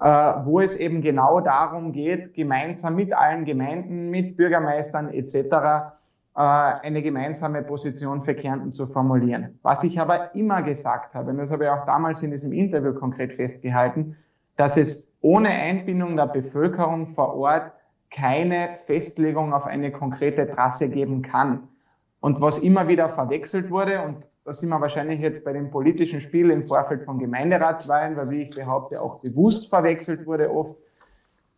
äh, wo es eben genau darum geht, gemeinsam mit allen Gemeinden, mit Bürgermeistern etc. Äh, eine gemeinsame Position für Kärnten zu formulieren. Was ich aber immer gesagt habe, und das habe ich auch damals in diesem Interview konkret festgehalten, dass es ohne Einbindung der Bevölkerung vor Ort keine Festlegung auf eine konkrete Trasse geben kann. Und was immer wieder verwechselt wurde, und da sind wir wahrscheinlich jetzt bei dem politischen Spiel im Vorfeld von Gemeinderatswahlen, weil wie ich behaupte, auch bewusst verwechselt wurde oft.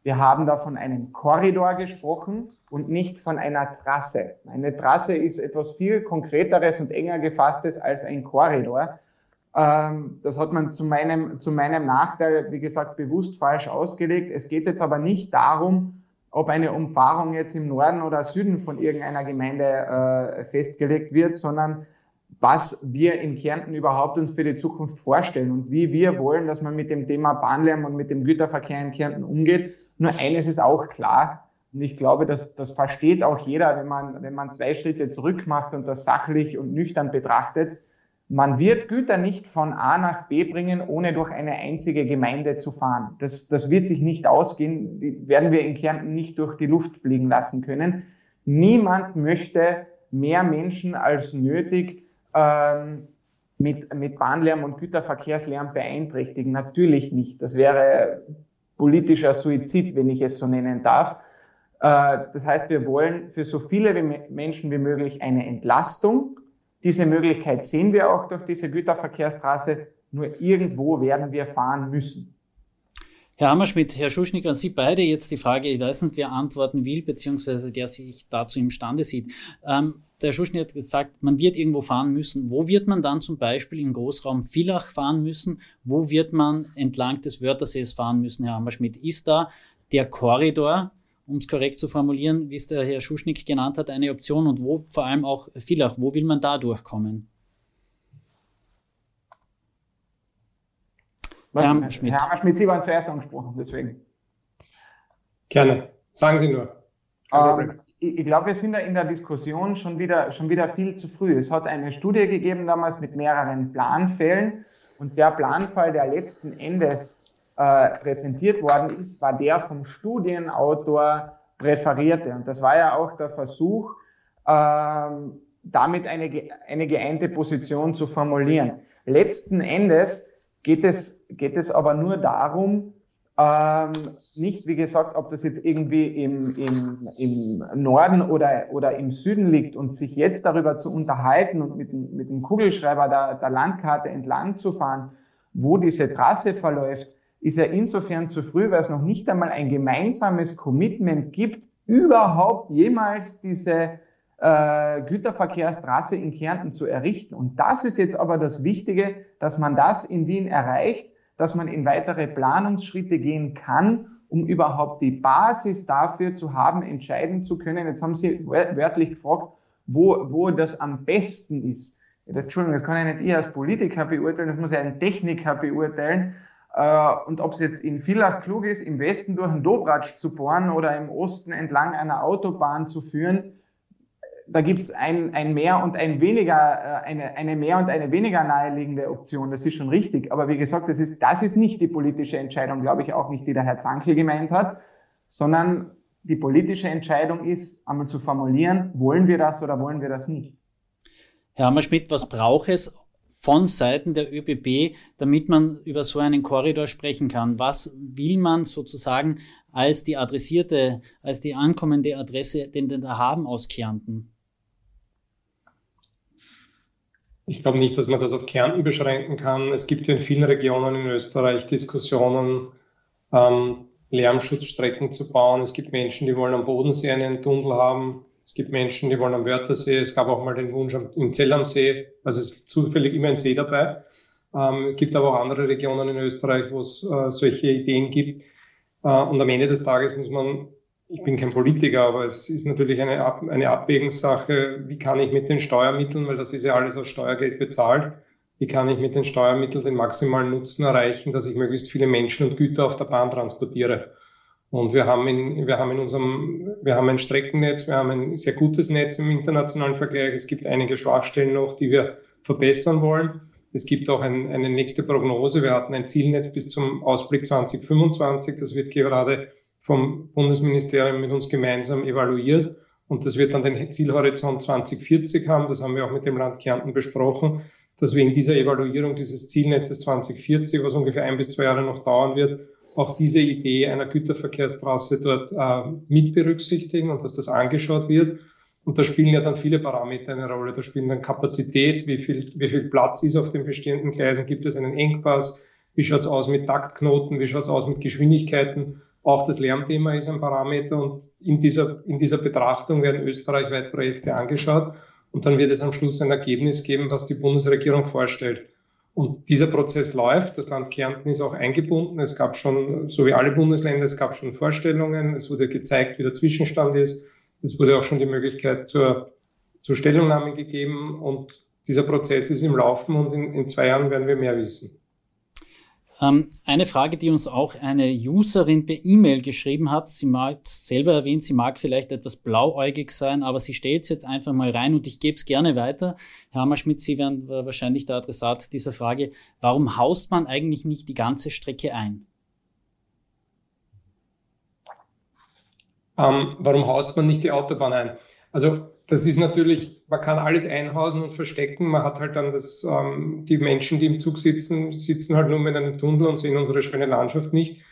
Wir haben da von einem Korridor gesprochen und nicht von einer Trasse. Eine Trasse ist etwas viel konkreteres und enger gefasstes als ein Korridor. Ähm, das hat man zu meinem, zu meinem Nachteil, wie gesagt, bewusst falsch ausgelegt. Es geht jetzt aber nicht darum, ob eine Umfahrung jetzt im Norden oder Süden von irgendeiner Gemeinde äh, festgelegt wird, sondern was wir in Kärnten überhaupt uns für die Zukunft vorstellen und wie wir wollen, dass man mit dem Thema Bahnlärm und mit dem Güterverkehr in Kärnten umgeht. Nur eines ist auch klar, und ich glaube, dass das versteht auch jeder, wenn man, wenn man zwei Schritte zurück macht und das sachlich und nüchtern betrachtet. Man wird Güter nicht von A nach B bringen, ohne durch eine einzige Gemeinde zu fahren. Das, das wird sich nicht ausgehen, die werden wir in Kärnten nicht durch die Luft fliegen lassen können. Niemand möchte mehr Menschen als nötig ähm, mit, mit Bahnlärm und Güterverkehrslärm beeinträchtigen. Natürlich nicht. Das wäre politischer Suizid, wenn ich es so nennen darf. Äh, das heißt, wir wollen für so viele Menschen wie möglich eine Entlastung. Diese Möglichkeit sehen wir auch durch diese Güterverkehrsstraße. Nur irgendwo werden wir fahren müssen. Herr Hammerschmidt, Herr Schuschnigg, an Sie beide jetzt die Frage, ich weiß nicht, wer antworten will, beziehungsweise der sich dazu imstande sieht. Ähm, der Schuschnigg hat gesagt, man wird irgendwo fahren müssen. Wo wird man dann zum Beispiel im Großraum Villach fahren müssen? Wo wird man entlang des Wörthersees fahren müssen, Herr Hammerschmidt? Ist da der Korridor, um es korrekt zu formulieren, wie es der Herr Schuschnigg genannt hat, eine Option? Und wo vor allem auch Villach, wo will man da durchkommen? Herr Hammerschmidt. Herr Hammerschmidt, Sie waren zuerst angesprochen, deswegen. Gerne. Sagen Sie nur. Ähm, ich, ich glaube, wir sind da in der Diskussion schon wieder, schon wieder viel zu früh. Es hat eine Studie gegeben damals mit mehreren Planfällen und der Planfall, der letzten Endes äh, präsentiert worden ist, war der vom Studienautor präferierte. Und das war ja auch der Versuch, ähm, damit eine, eine geeinte Position zu formulieren. Letzten Endes geht es, geht es aber nur darum, ähm, nicht, wie gesagt, ob das jetzt irgendwie im, im, im Norden oder, oder im Süden liegt und sich jetzt darüber zu unterhalten und mit, mit dem Kugelschreiber der, der Landkarte entlang zu fahren, wo diese Trasse verläuft, ist ja insofern zu früh, weil es noch nicht einmal ein gemeinsames Commitment gibt, überhaupt jemals diese äh, Güterverkehrstraße in Kärnten zu errichten. Und das ist jetzt aber das Wichtige, dass man das in Wien erreicht dass man in weitere Planungsschritte gehen kann, um überhaupt die Basis dafür zu haben, entscheiden zu können. Jetzt haben Sie wörtlich gefragt, wo, wo das am besten ist. Das, Entschuldigung, das kann ja nicht ich als Politiker beurteilen, das muss ja ein Techniker beurteilen. Äh, und ob es jetzt in Villach klug ist, im Westen durch einen Dobratsch zu bohren oder im Osten entlang einer Autobahn zu führen, da gibt's ein, ein mehr und ein weniger, äh, eine, eine mehr und eine weniger naheliegende Option. Das ist schon richtig. Aber wie gesagt, das ist, das ist nicht die politische Entscheidung, glaube ich auch nicht, die der Herr Zankel gemeint hat, sondern die politische Entscheidung ist, einmal zu formulieren, wollen wir das oder wollen wir das nicht. Herr Hammerschmidt, was braucht es von Seiten der ÖBB, damit man über so einen Korridor sprechen kann? Was will man sozusagen als die adressierte, als die ankommende Adresse denn da haben aus Kärnten? Ich glaube nicht, dass man das auf Kärnten beschränken kann. Es gibt in vielen Regionen in Österreich Diskussionen, ähm, Lärmschutzstrecken zu bauen. Es gibt Menschen, die wollen am Bodensee einen Tunnel haben. Es gibt Menschen, die wollen am Wörthersee. Es gab auch mal den Wunsch im Zell am See. Also es ist zufällig immer ein See dabei. Ähm, es gibt aber auch andere Regionen in Österreich, wo es äh, solche Ideen gibt. Äh, und am Ende des Tages muss man ich bin kein Politiker, aber es ist natürlich eine, Ab eine Abwägungssache, wie kann ich mit den Steuermitteln, weil das ist ja alles aus Steuergeld bezahlt, wie kann ich mit den Steuermitteln den maximalen Nutzen erreichen, dass ich möglichst viele Menschen und Güter auf der Bahn transportiere. Und wir haben in, wir haben in unserem, wir haben ein Streckennetz, wir haben ein sehr gutes Netz im internationalen Vergleich. Es gibt einige Schwachstellen noch, die wir verbessern wollen. Es gibt auch ein, eine nächste Prognose. Wir hatten ein Zielnetz bis zum Ausblick 2025. Das wird gerade vom Bundesministerium mit uns gemeinsam evaluiert. Und das wird dann den Zielhorizont 2040 haben. Das haben wir auch mit dem Land Kärnten besprochen, dass wir in dieser Evaluierung dieses Zielnetzes 2040, was ungefähr ein bis zwei Jahre noch dauern wird, auch diese Idee einer Güterverkehrstraße dort äh, mit berücksichtigen und dass das angeschaut wird. Und da spielen ja dann viele Parameter eine Rolle. Da spielen dann Kapazität, wie viel, wie viel Platz ist auf den bestehenden Gleisen, gibt es einen Engpass, wie schaut's aus mit Taktknoten, wie schaut's aus mit Geschwindigkeiten. Auch das Lärmthema ist ein Parameter und in dieser, in dieser Betrachtung werden österreichweit Projekte angeschaut und dann wird es am Schluss ein Ergebnis geben, was die Bundesregierung vorstellt. Und dieser Prozess läuft. Das Land Kärnten ist auch eingebunden. Es gab schon, so wie alle Bundesländer, es gab schon Vorstellungen. Es wurde gezeigt, wie der Zwischenstand ist. Es wurde auch schon die Möglichkeit zur, zur Stellungnahme gegeben. Und dieser Prozess ist im Laufen und in, in zwei Jahren werden wir mehr wissen. Ähm, eine Frage, die uns auch eine Userin per E-Mail geschrieben hat. Sie mag selber erwähnt, sie mag vielleicht etwas blauäugig sein, aber sie stellt es jetzt einfach mal rein und ich gebe es gerne weiter. Herr Hammerschmidt, Sie wären wahrscheinlich der Adressat dieser Frage. Warum haust man eigentlich nicht die ganze Strecke ein? Ähm, warum haust man nicht die Autobahn ein? Also das ist natürlich, man kann alles einhausen und verstecken. Man hat halt dann das, ähm, die Menschen, die im Zug sitzen, sitzen halt nur in einem Tunnel und sehen unsere schöne Landschaft nicht.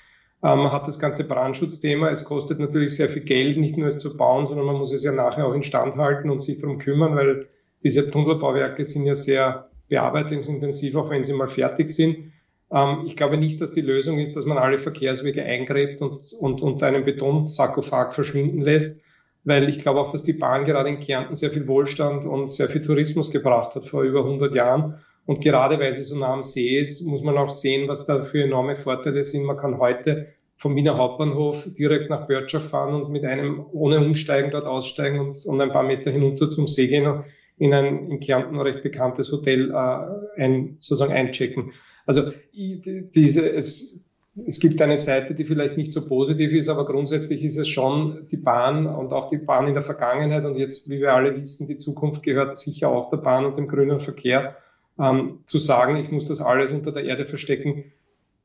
Ähm, man hat das ganze Brandschutzthema. Es kostet natürlich sehr viel Geld, nicht nur es zu bauen, sondern man muss es ja nachher auch instand halten und sich darum kümmern, weil diese Tunnelbauwerke sind ja sehr bearbeitungsintensiv, auch wenn sie mal fertig sind. Ähm, ich glaube nicht, dass die Lösung ist, dass man alle Verkehrswege eingräbt und, und unter einem Betonsarkophag verschwinden lässt weil ich glaube auch, dass die Bahn gerade in Kärnten sehr viel Wohlstand und sehr viel Tourismus gebracht hat vor über 100 Jahren. Und gerade weil sie so nah am See ist, muss man auch sehen, was da für enorme Vorteile sind. Man kann heute vom Wiener Hauptbahnhof direkt nach Börtschaft fahren und mit einem ohne Umsteigen dort aussteigen und, und ein paar Meter hinunter zum See gehen und in ein in Kärnten recht bekanntes Hotel äh, ein, sozusagen einchecken. Also diese, es, es gibt eine Seite, die vielleicht nicht so positiv ist, aber grundsätzlich ist es schon die Bahn und auch die Bahn in der Vergangenheit und jetzt, wie wir alle wissen, die Zukunft gehört sicher auch der Bahn und dem grünen Verkehr, ähm, zu sagen, ich muss das alles unter der Erde verstecken.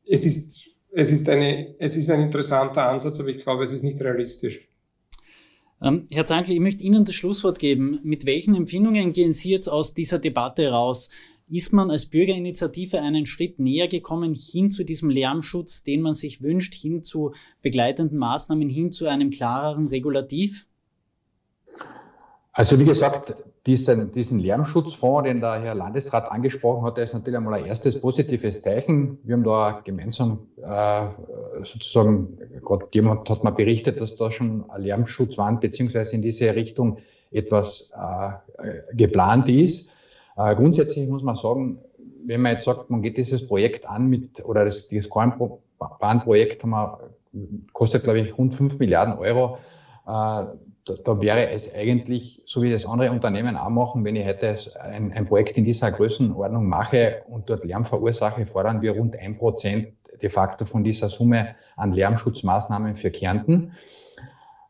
Es ist, es ist eine, es ist ein interessanter Ansatz, aber ich glaube, es ist nicht realistisch. Ähm, Herr Zankl, ich möchte Ihnen das Schlusswort geben. Mit welchen Empfindungen gehen Sie jetzt aus dieser Debatte raus? Ist man als Bürgerinitiative einen Schritt näher gekommen hin zu diesem Lärmschutz, den man sich wünscht, hin zu begleitenden Maßnahmen, hin zu einem klareren Regulativ? Also wie gesagt, diesen, diesen Lärmschutzfonds, den der Herr Landesrat angesprochen hat, der ist natürlich einmal ein erstes positives Zeichen. Wir haben da gemeinsam äh, sozusagen, gerade jemand hat mal berichtet, dass da schon ein Lärmschutzwand beziehungsweise in diese Richtung etwas äh, geplant ist. Äh, grundsätzlich muss man sagen, wenn man jetzt sagt, man geht dieses Projekt an mit, oder das, das Kornbahnprojekt kostet, glaube ich, rund 5 Milliarden Euro. Äh, da, da, wäre es eigentlich, so wie das andere Unternehmen auch machen, wenn ich heute ein, ein Projekt in dieser Größenordnung mache und dort Lärm verursache, fordern wir rund ein Prozent de facto von dieser Summe an Lärmschutzmaßnahmen für Kärnten.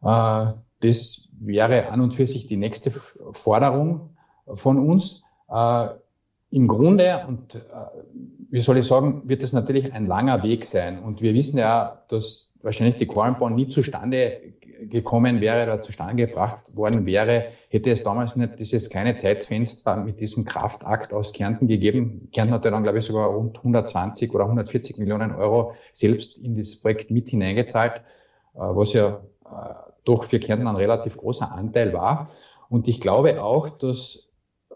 Äh, das wäre an und für sich die nächste Forderung von uns. Äh, Im Grunde, und äh, wie soll ich sagen, wird es natürlich ein langer Weg sein. Und wir wissen ja, dass wahrscheinlich die Kornbahn nie zustande gekommen wäre oder zustande gebracht worden wäre, hätte es damals nicht dieses kleine Zeitfenster mit diesem Kraftakt aus Kärnten gegeben. Kärnten hatte dann, glaube ich, sogar rund 120 oder 140 Millionen Euro selbst in das Projekt mit hineingezahlt, äh, was ja äh, doch für Kärnten ein relativ großer Anteil war. Und ich glaube auch, dass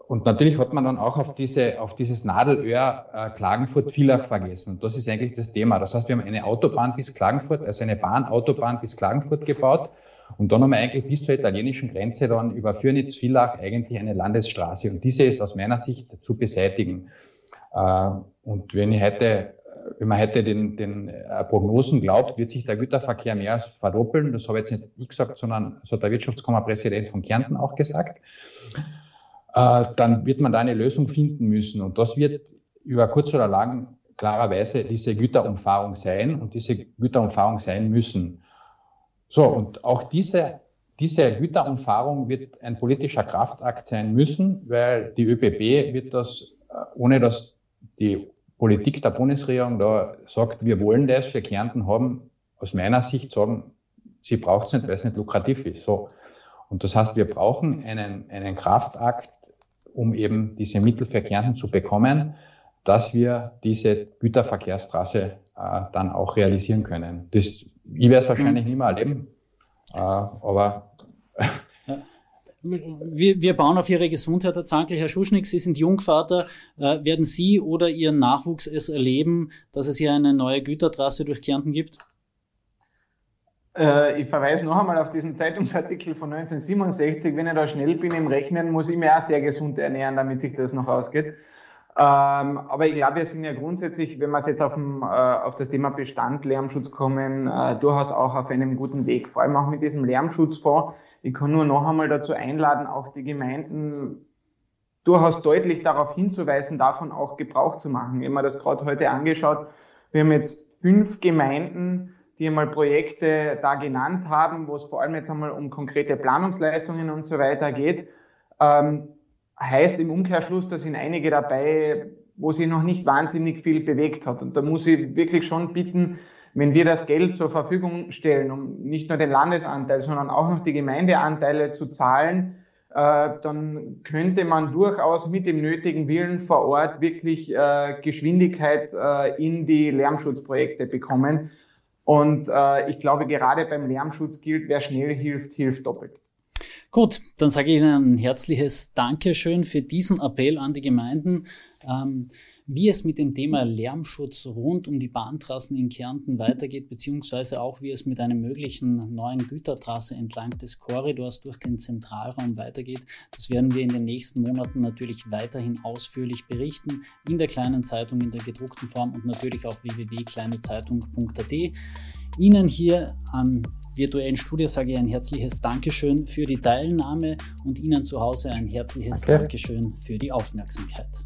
und natürlich hat man dann auch auf, diese, auf dieses Nadelöhr äh, Klagenfurt-Villach vergessen. Und das ist eigentlich das Thema. Das heißt, wir haben eine Autobahn bis Klagenfurt, also eine Bahnautobahn bis Klagenfurt gebaut. Und dann haben wir eigentlich bis zur italienischen Grenze dann über Fürnitz-Villach eigentlich eine Landesstraße. Und diese ist aus meiner Sicht zu beseitigen. Äh, und wenn ich heute wenn man heute den, den äh, Prognosen glaubt, wird sich der Güterverkehr mehr als verdoppeln. Das habe jetzt nicht ich gesagt, sondern so hat der Wirtschaftskammerpräsident von Kärnten auch gesagt äh, dann wird man da eine Lösung finden müssen. Und das wird über kurz oder lang klarerweise diese Güterumfahrung sein und diese Güterumfahrung sein müssen. So, und auch diese, diese Güterumfahrung wird ein politischer Kraftakt sein müssen, weil die ÖBB wird das, äh, ohne dass die Politik der Bundesregierung da sagt, wir wollen das für Kärnten haben, aus meiner Sicht sagen, sie braucht es nicht, weil es nicht lukrativ ist. So. Und das heißt, wir brauchen einen, einen Kraftakt, um eben diese Mittel für Kärnten zu bekommen, dass wir diese Güterverkehrsstraße äh, dann auch realisieren können. Das, ich werde es wahrscheinlich mhm. nicht mehr erleben, äh, aber wir, wir, bauen auf Ihre Gesundheit, Herr Zankel. Herr Schuschnigg, Sie sind Jungvater. Äh, werden Sie oder Ihren Nachwuchs es erleben, dass es hier eine neue Gütertrasse durch Kärnten gibt? Äh, ich verweise noch einmal auf diesen Zeitungsartikel von 1967. Wenn ich da schnell bin im Rechnen, muss ich mich auch sehr gesund ernähren, damit sich das noch ausgeht. Ähm, aber ich glaube, wir sind ja grundsätzlich, wenn wir jetzt auf, dem, äh, auf das Thema Bestand, Lärmschutz kommen, äh, durchaus auch auf einem guten Weg. Vor allem auch mit diesem Lärmschutzfonds. Ich kann nur noch einmal dazu einladen, auch die Gemeinden durchaus deutlich darauf hinzuweisen, davon auch Gebrauch zu machen. Habe mir das gerade heute angeschaut. Wir haben jetzt fünf Gemeinden, die einmal Projekte da genannt haben, wo es vor allem jetzt einmal um konkrete Planungsleistungen und so weiter geht. Ähm, heißt im Umkehrschluss, da sind einige dabei, wo sich noch nicht wahnsinnig viel bewegt hat. Und da muss ich wirklich schon bitten, wenn wir das Geld zur Verfügung stellen, um nicht nur den Landesanteil, sondern auch noch die Gemeindeanteile zu zahlen, äh, dann könnte man durchaus mit dem nötigen Willen vor Ort wirklich äh, Geschwindigkeit äh, in die Lärmschutzprojekte bekommen. Und äh, ich glaube, gerade beim Lärmschutz gilt, wer schnell hilft, hilft doppelt. Gut, dann sage ich Ihnen ein herzliches Dankeschön für diesen Appell an die Gemeinden. Ähm, wie es mit dem Thema Lärmschutz rund um die Bahntrassen in Kärnten weitergeht, beziehungsweise auch wie es mit einer möglichen neuen Gütertrasse entlang des Korridors durch den Zentralraum weitergeht, das werden wir in den nächsten Monaten natürlich weiterhin ausführlich berichten, in der kleinen Zeitung, in der gedruckten Form und natürlich auf www.kleinezeitung.at. Ihnen hier am virtuellen Studio sage ich ein herzliches Dankeschön für die Teilnahme und Ihnen zu Hause ein herzliches okay. Dankeschön für die Aufmerksamkeit.